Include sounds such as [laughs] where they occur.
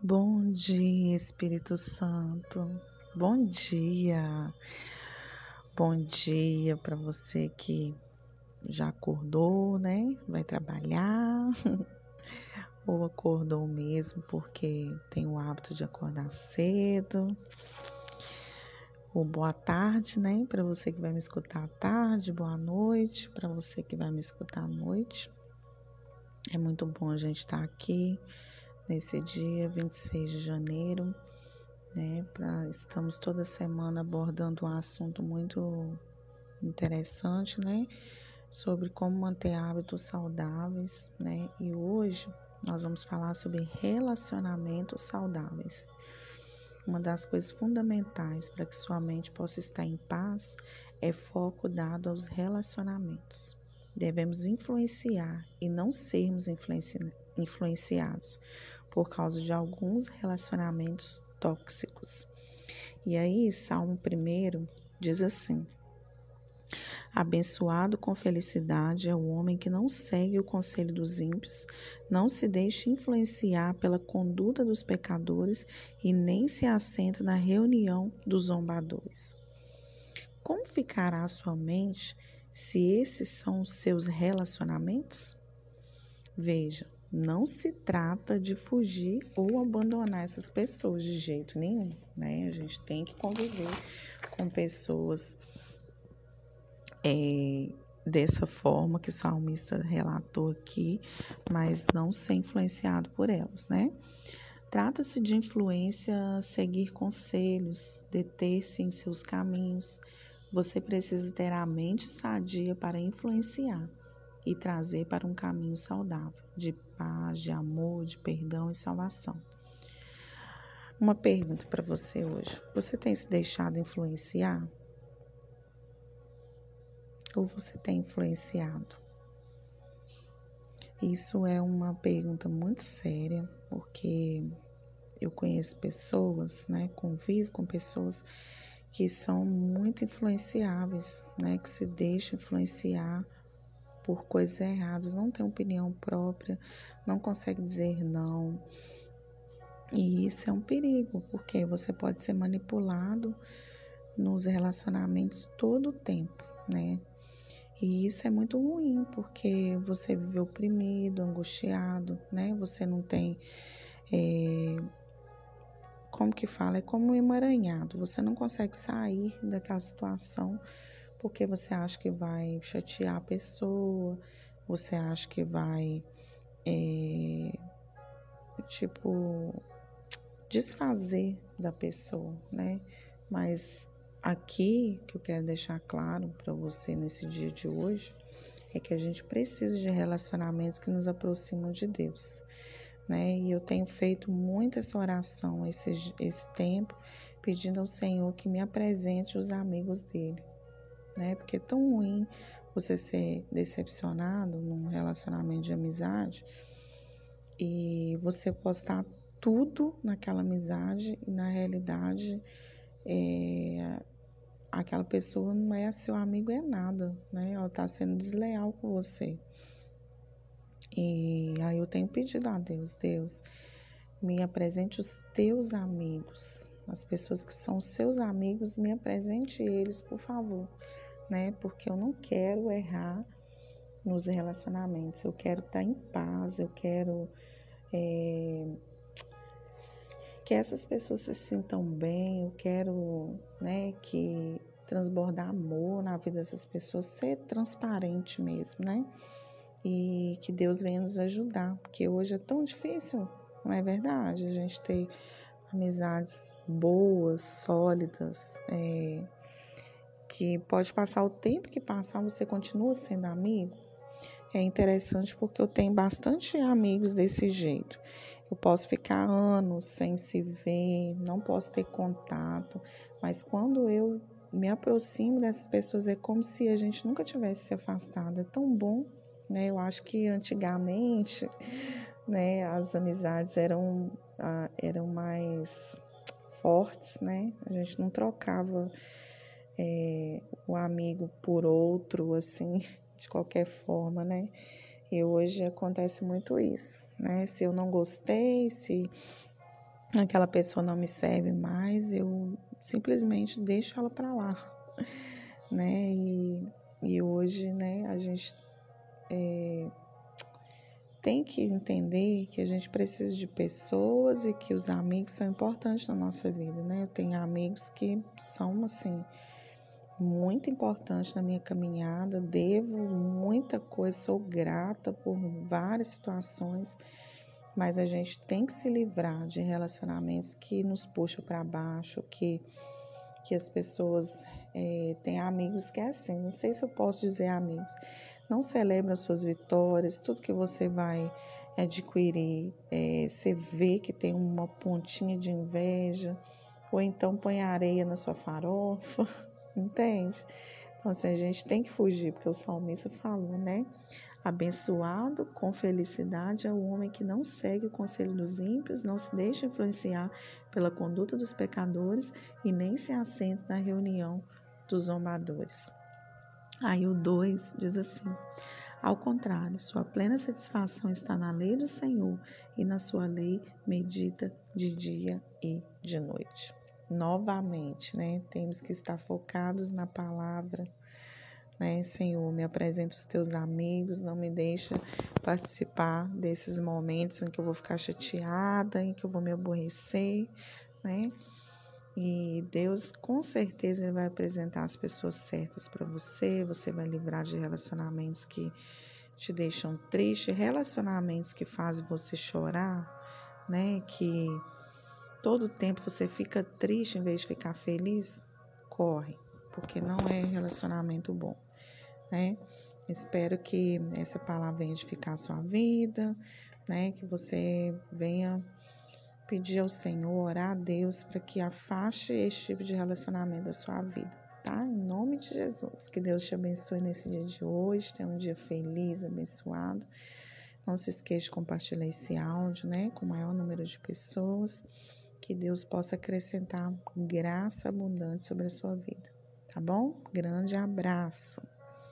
Bom dia, Espírito Santo. Bom dia. Bom dia para você que já acordou, né? Vai trabalhar. [laughs] Ou acordou mesmo porque tem o hábito de acordar cedo. Ou boa tarde, né? Para você que vai me escutar à tarde, boa noite. Para você que vai me escutar à noite. É muito bom a gente estar aqui nesse dia 26 de janeiro. Né, pra, estamos toda semana abordando um assunto muito interessante, né, sobre como manter hábitos saudáveis, né, e hoje nós vamos falar sobre relacionamentos saudáveis. Uma das coisas fundamentais para que sua mente possa estar em paz é foco dado aos relacionamentos. Devemos influenciar e não sermos influenci influenciados por causa de alguns relacionamentos tóxicos. E aí, Salmo 1 diz assim: Abençoado com felicidade é o homem que não segue o conselho dos ímpios, não se deixa influenciar pela conduta dos pecadores e nem se assenta na reunião dos zombadores. Como ficará a sua mente se esses são os seus relacionamentos? Veja, não se trata de fugir ou abandonar essas pessoas de jeito nenhum, né? A gente tem que conviver com pessoas é, dessa forma que o salmista relatou aqui, mas não ser influenciado por elas, né? Trata-se de influência seguir conselhos, deter-se em seus caminhos. Você precisa ter a mente sadia para influenciar e trazer para um caminho saudável, de paz, de amor, de perdão e salvação. Uma pergunta para você hoje: você tem se deixado influenciar? Ou você tem influenciado? Isso é uma pergunta muito séria, porque eu conheço pessoas, né, convivo com pessoas que são muito influenciáveis, né, que se deixam influenciar por coisas erradas, não tem opinião própria, não consegue dizer não. E isso é um perigo, porque você pode ser manipulado nos relacionamentos todo o tempo, né? E isso é muito ruim, porque você vive oprimido, angustiado, né? Você não tem. É, como que fala? É como um emaranhado. Você não consegue sair daquela situação porque você acha que vai chatear a pessoa, você acha que vai, é, tipo, desfazer da pessoa, né? Mas aqui que eu quero deixar claro para você nesse dia de hoje é que a gente precisa de relacionamentos que nos aproximam de Deus, né? E eu tenho feito muito essa oração esse, esse tempo, pedindo ao Senhor que me apresente os amigos dele, né? Porque é tão ruim você ser decepcionado num relacionamento de amizade e você postar tudo naquela amizade e na realidade é, aquela pessoa não é seu amigo é nada, né? Ela está sendo desleal com você. E aí eu tenho pedido a Deus, Deus, me apresente os teus amigos, as pessoas que são seus amigos, me apresente eles, por favor né? Porque eu não quero errar nos relacionamentos, eu quero estar em paz, eu quero é, que essas pessoas se sintam bem, eu quero, né, que transbordar amor na vida dessas pessoas, ser transparente mesmo, né? E que Deus venha nos ajudar, porque hoje é tão difícil, não é verdade? A gente ter amizades boas, sólidas, é, que pode passar o tempo que passar, você continua sendo amigo. É interessante porque eu tenho bastante amigos desse jeito. Eu posso ficar anos sem se ver, não posso ter contato, mas quando eu me aproximo dessas pessoas é como se a gente nunca tivesse se afastado. É tão bom, né? Eu acho que antigamente, né, as amizades eram ah, eram mais fortes, né? A gente não trocava é, o amigo por outro, assim, [laughs] de qualquer forma, né? E hoje acontece muito isso, né? Se eu não gostei, se aquela pessoa não me serve mais, eu simplesmente deixo ela para lá, [laughs] né? E, e hoje, né, a gente é, tem que entender que a gente precisa de pessoas e que os amigos são importantes na nossa vida, né? Eu tenho amigos que são assim muito importantes na minha caminhada, devo muita coisa, sou grata por várias situações, mas a gente tem que se livrar de relacionamentos que nos puxam para baixo, que que as pessoas é, têm amigos que é assim, não sei se eu posso dizer amigos, não celebra as suas vitórias, tudo que você vai adquirir, é, você vê que tem uma pontinha de inveja, ou então põe areia na sua farofa, entende? Então, assim, a gente tem que fugir, porque o salmista falou, né? Abençoado com felicidade é o homem que não segue o conselho dos ímpios, não se deixa influenciar pela conduta dos pecadores e nem se assenta na reunião dos zombadores. Aí o 2 diz assim: Ao contrário, sua plena satisfação está na lei do Senhor e na sua lei medita de dia e de noite. Novamente, né? Temos que estar focados na palavra, né? Senhor, me apresenta os teus amigos, não me deixa participar desses momentos em que eu vou ficar chateada, em que eu vou me aborrecer, né? E Deus com certeza ele vai apresentar as pessoas certas para você, você vai livrar de relacionamentos que te deixam triste, relacionamentos que fazem você chorar, né? Que todo tempo você fica triste em vez de ficar feliz, corre, porque não é relacionamento bom, né? Espero que essa palavra venha edificar a sua vida, né? Que você venha pedir ao Senhor, orar a Deus para que afaste esse tipo de relacionamento da sua vida, tá? Em nome de Jesus. Que Deus te abençoe nesse dia de hoje. Tenha um dia feliz, abençoado. Não se esqueça de compartilhar esse áudio, né, com o maior número de pessoas. Que Deus possa acrescentar graça abundante sobre a sua vida, tá bom? Grande abraço.